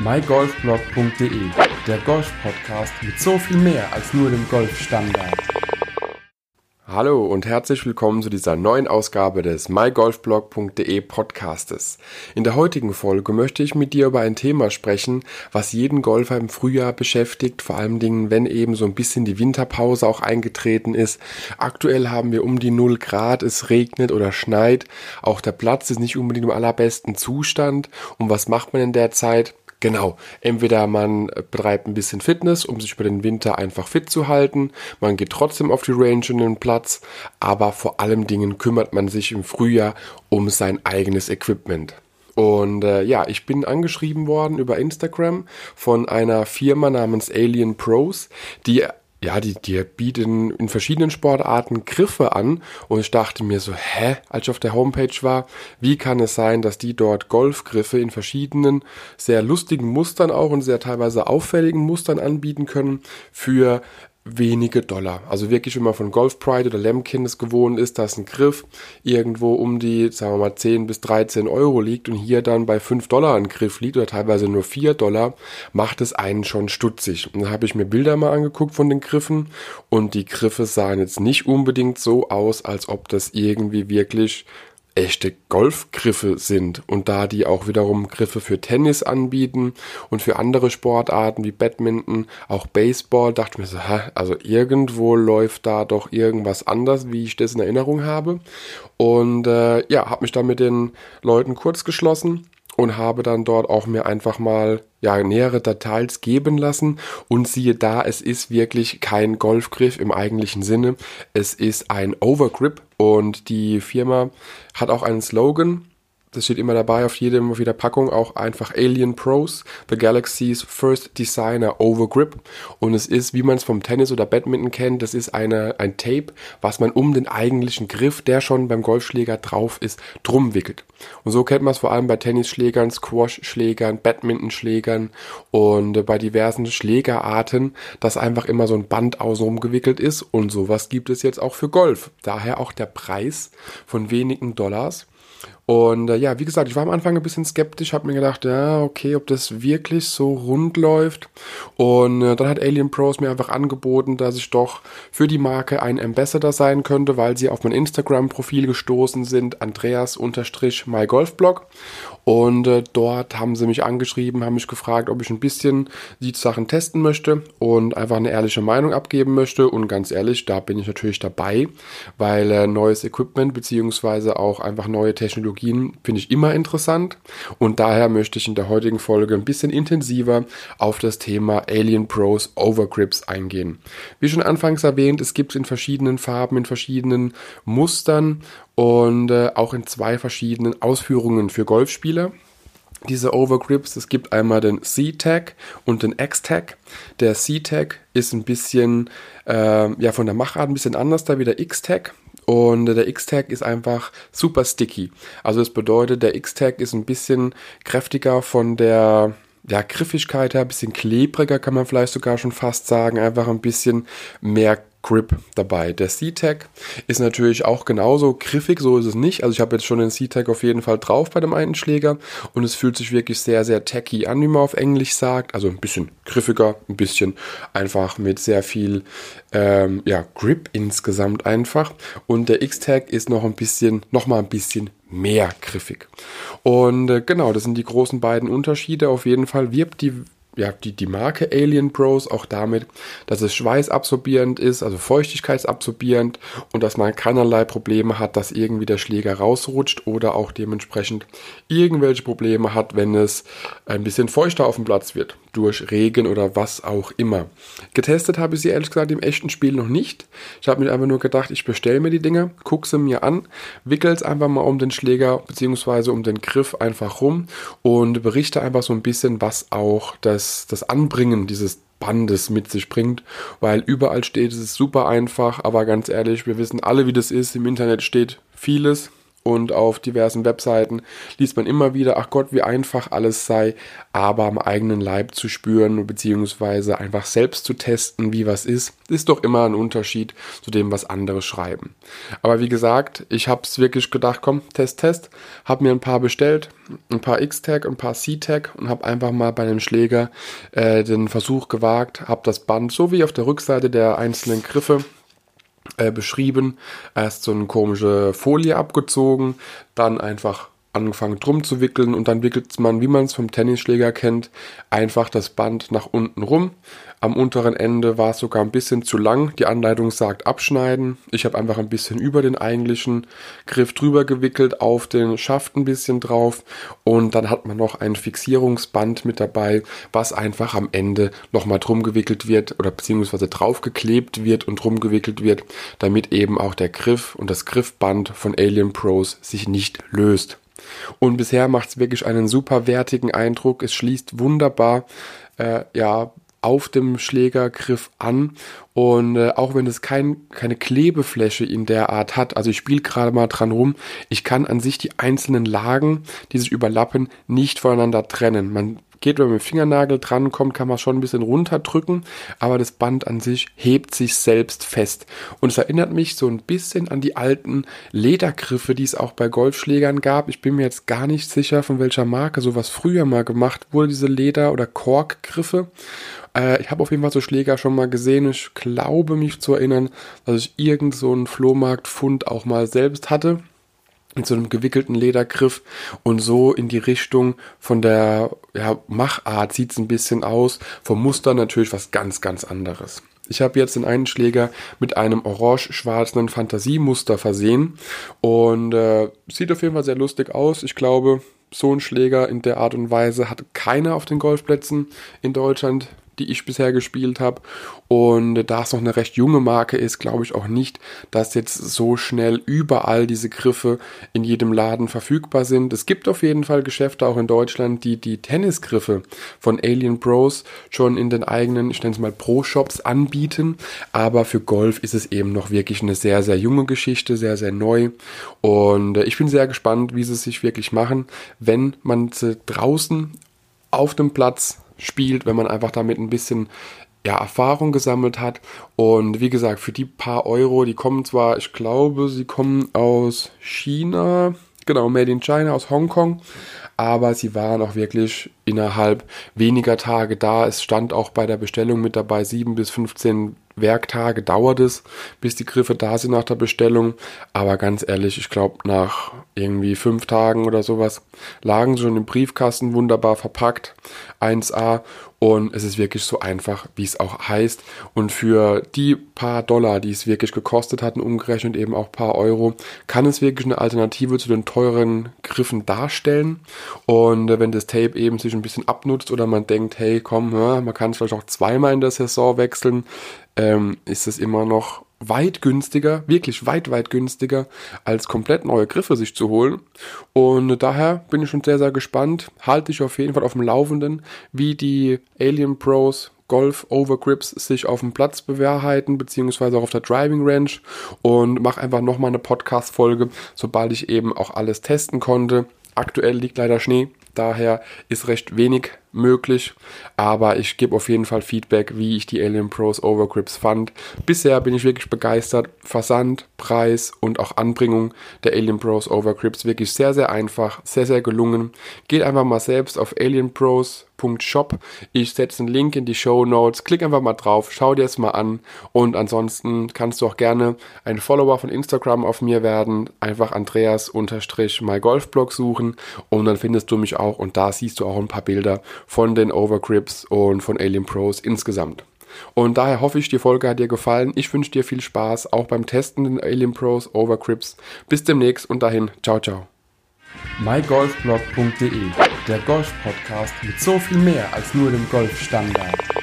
mygolfblog.de, der Golf-Podcast mit so viel mehr als nur dem Golfstandard. Hallo und herzlich willkommen zu dieser neuen Ausgabe des mygolfblog.de Podcastes. In der heutigen Folge möchte ich mit dir über ein Thema sprechen, was jeden Golfer im Frühjahr beschäftigt, vor allen Dingen, wenn eben so ein bisschen die Winterpause auch eingetreten ist. Aktuell haben wir um die 0 Grad, es regnet oder schneit, auch der Platz ist nicht unbedingt im allerbesten Zustand. Und was macht man in der Zeit? Genau, entweder man betreibt ein bisschen Fitness, um sich über den Winter einfach fit zu halten, man geht trotzdem auf die Range und den Platz, aber vor allem Dingen kümmert man sich im Frühjahr um sein eigenes Equipment. Und äh, ja, ich bin angeschrieben worden über Instagram von einer Firma namens Alien Pros, die ja, die, die bieten in verschiedenen Sportarten Griffe an. Und ich dachte mir so, hä, als ich auf der Homepage war, wie kann es sein, dass die dort Golfgriffe in verschiedenen, sehr lustigen Mustern auch und sehr teilweise auffälligen Mustern anbieten können für wenige Dollar. Also wirklich, wenn man von Golf Pride oder Lemkin es gewohnt ist, dass ein Griff irgendwo um die, sagen wir mal, 10 bis 13 Euro liegt und hier dann bei 5 Dollar ein Griff liegt oder teilweise nur 4 Dollar, macht es einen schon stutzig. Und da habe ich mir Bilder mal angeguckt von den Griffen und die Griffe sahen jetzt nicht unbedingt so aus, als ob das irgendwie wirklich echte Golfgriffe sind und da die auch wiederum Griffe für Tennis anbieten und für andere Sportarten wie Badminton, auch Baseball, dachte ich mir so, hä, also irgendwo läuft da doch irgendwas anders, wie ich das in Erinnerung habe. Und äh, ja, habe mich da mit den Leuten kurz geschlossen und habe dann dort auch mir einfach mal ja, nähere Details geben lassen und siehe da, es ist wirklich kein Golfgriff im eigentlichen Sinne. Es ist ein Overgrip und die Firma hat auch einen Slogan, das steht immer dabei auf jedem auf jeder Packung auch einfach Alien Pros, the Galaxy's First Designer Overgrip und es ist, wie man es vom Tennis oder Badminton kennt, das ist eine ein Tape, was man um den eigentlichen Griff, der schon beim Golfschläger drauf ist, drum wickelt. Und so kennt man es vor allem bei Tennisschlägern, Squash-Schlägern, Badmintonschlägern und bei diversen Schlägerarten, dass einfach immer so ein Band außenrum gewickelt ist und sowas gibt es jetzt auch für Golf. Daher auch der Preis von wenigen Dollars und äh, ja, wie gesagt, ich war am Anfang ein bisschen skeptisch, habe mir gedacht, ja, okay, ob das wirklich so rund läuft. Und äh, dann hat Alien Pros mir einfach angeboten, dass ich doch für die Marke ein Ambassador sein könnte, weil sie auf mein Instagram-Profil gestoßen sind, Andreas-mygolfblog. Und äh, dort haben sie mich angeschrieben, haben mich gefragt, ob ich ein bisschen die Sachen testen möchte und einfach eine ehrliche Meinung abgeben möchte. Und ganz ehrlich, da bin ich natürlich dabei, weil äh, neues Equipment beziehungsweise auch einfach neue Technologien finde ich immer interessant. Und daher möchte ich in der heutigen Folge ein bisschen intensiver auf das Thema Alien Pros Overgrips eingehen. Wie schon anfangs erwähnt, es gibt es in verschiedenen Farben, in verschiedenen Mustern und äh, auch in zwei verschiedenen Ausführungen für Golfspieler. Diese Overgrips, es gibt einmal den C-Tag und den X-Tag. Der C-Tag ist ein bisschen, äh, ja, von der Machart ein bisschen anders da wie der X-Tag. Und der X-Tag ist einfach super sticky. Also das bedeutet, der X-Tag ist ein bisschen kräftiger von der ja, Griffigkeit her, ein bisschen klebriger kann man vielleicht sogar schon fast sagen. Einfach ein bisschen mehr Grip dabei. Der C-Tag ist natürlich auch genauso griffig, so ist es nicht. Also ich habe jetzt schon den C-Tag auf jeden Fall drauf bei dem einen Schläger und es fühlt sich wirklich sehr, sehr tacky an, wie man auf Englisch sagt. Also ein bisschen griffiger, ein bisschen einfach mit sehr viel ähm, ja, Grip insgesamt einfach. Und der X-Tag ist noch ein bisschen, noch mal ein bisschen mehr griffig. Und äh, genau, das sind die großen beiden Unterschiede. Auf jeden Fall wirbt die ja, die, die Marke Alien Bros auch damit, dass es schweißabsorbierend ist, also feuchtigkeitsabsorbierend und dass man keinerlei Probleme hat, dass irgendwie der Schläger rausrutscht oder auch dementsprechend irgendwelche Probleme hat, wenn es ein bisschen feuchter auf dem Platz wird, durch Regen oder was auch immer. Getestet habe ich sie ehrlich gesagt im echten Spiel noch nicht. Ich habe mir einfach nur gedacht, ich bestelle mir die Dinger, gucke sie mir an, wickel es einfach mal um den Schläger bzw. um den Griff einfach rum und berichte einfach so ein bisschen, was auch das das, Anbringen dieses Bandes mit sich bringt, weil überall steht, es ist super einfach, aber ganz ehrlich, wir wissen alle, wie das ist. Im Internet steht vieles und auf diversen Webseiten liest man immer wieder, ach Gott, wie einfach alles sei, aber am eigenen Leib zu spüren, beziehungsweise einfach selbst zu testen, wie was ist, ist doch immer ein Unterschied zu dem, was andere schreiben. Aber wie gesagt, ich habe es wirklich gedacht, komm, Test, Test, habe mir ein paar bestellt, ein paar X-Tag, ein paar C-Tag und habe einfach mal bei einem Schläger äh, den Versuch gewagt, habe das Band so wie auf der Rückseite der einzelnen Griffe äh, beschrieben. Erst so eine komische Folie abgezogen, dann einfach angefangen drum zu wickeln und dann wickelt man, wie man es vom Tennisschläger kennt, einfach das Band nach unten rum. Am unteren Ende war es sogar ein bisschen zu lang. Die Anleitung sagt abschneiden. Ich habe einfach ein bisschen über den eigentlichen Griff drüber gewickelt, auf den Schaft ein bisschen drauf und dann hat man noch ein Fixierungsband mit dabei, was einfach am Ende nochmal drum gewickelt wird oder beziehungsweise draufgeklebt wird und drum gewickelt wird, damit eben auch der Griff und das Griffband von Alien Pros sich nicht löst. Und bisher macht es wirklich einen super wertigen Eindruck. Es schließt wunderbar, äh, ja, auf dem Schlägergriff an und äh, auch wenn es kein, keine Klebefläche in der Art hat, also ich spiele gerade mal dran rum, ich kann an sich die einzelnen Lagen, die sich überlappen, nicht voneinander trennen. Man geht, wenn man mit dem Fingernagel drankommt, kann man schon ein bisschen runterdrücken, aber das Band an sich hebt sich selbst fest. Und es erinnert mich so ein bisschen an die alten Ledergriffe, die es auch bei Golfschlägern gab. Ich bin mir jetzt gar nicht sicher, von welcher Marke sowas früher mal gemacht wurde, diese Leder- oder Korkgriffe. Äh, ich habe auf jeden Fall so Schläger schon mal gesehen. Ich glaube mich zu erinnern, dass ich irgend so einen Flohmarktfund auch mal selbst hatte mit so einem gewickelten Ledergriff und so in die Richtung von der ja, Machart sieht es ein bisschen aus, vom Muster natürlich was ganz, ganz anderes. Ich habe jetzt den einen Schläger mit einem orange-schwarzen Fantasiemuster versehen und äh, sieht auf jeden Fall sehr lustig aus. Ich glaube, so ein Schläger in der Art und Weise hat keiner auf den Golfplätzen in Deutschland die ich bisher gespielt habe. Und da es noch eine recht junge Marke ist, glaube ich auch nicht, dass jetzt so schnell überall diese Griffe in jedem Laden verfügbar sind. Es gibt auf jeden Fall Geschäfte auch in Deutschland, die die Tennisgriffe von Alien Bros schon in den eigenen, ich nenne es mal Pro-Shops anbieten. Aber für Golf ist es eben noch wirklich eine sehr, sehr junge Geschichte, sehr, sehr neu. Und ich bin sehr gespannt, wie sie es sich wirklich machen, wenn man sie draußen auf dem Platz spielt, wenn man einfach damit ein bisschen ja, Erfahrung gesammelt hat. Und wie gesagt, für die paar Euro, die kommen zwar, ich glaube, sie kommen aus China, genau, Made in China, aus Hongkong, aber sie waren auch wirklich innerhalb weniger Tage da. Es stand auch bei der Bestellung mit dabei, 7 bis 15 Werktage dauert es, bis die Griffe da sind nach der Bestellung. Aber ganz ehrlich, ich glaube, nach irgendwie fünf Tagen oder sowas lagen sie schon im Briefkasten wunderbar verpackt. 1A und es ist wirklich so einfach, wie es auch heißt. Und für die paar Dollar, die es wirklich gekostet hat, umgerechnet eben auch paar Euro, kann es wirklich eine Alternative zu den teuren Griffen darstellen. Und wenn das Tape eben sich ein bisschen abnutzt oder man denkt, hey, komm, man kann es vielleicht auch zweimal in der Saison wechseln, ähm, ist es immer noch weit günstiger, wirklich weit, weit günstiger, als komplett neue Griffe sich zu holen. Und daher bin ich schon sehr, sehr gespannt. Halte ich auf jeden Fall auf dem Laufenden, wie die Alien Pros Golf Overgrips sich auf dem Platz bewahrheiten, beziehungsweise auch auf der Driving Range und mache einfach nochmal eine Podcast-Folge, sobald ich eben auch alles testen konnte. Aktuell liegt leider Schnee, daher ist recht wenig möglich. Aber ich gebe auf jeden Fall Feedback, wie ich die Alien Pros Overgrips fand. Bisher bin ich wirklich begeistert. Versand, Preis und auch Anbringung der Alien Pros Overgrips wirklich sehr, sehr einfach, sehr, sehr gelungen. Geht einfach mal selbst auf alienpros.shop. Ich setze einen Link in die Show Notes. Klick einfach mal drauf, schau dir es mal an. Und ansonsten kannst du auch gerne ein Follower von Instagram auf mir werden. Einfach Andreas-mygolfblog suchen und dann findest du mich auch und da siehst du auch ein paar Bilder von den Overgrips und von Alien Pros insgesamt. Und daher hoffe ich, die Folge hat dir gefallen. Ich wünsche dir viel Spaß, auch beim Testen den Alien Pros Overgrips. Bis demnächst und dahin, ciao, ciao. mygolfblog.de, der Golf-Podcast mit so viel mehr als nur dem Golfstandard.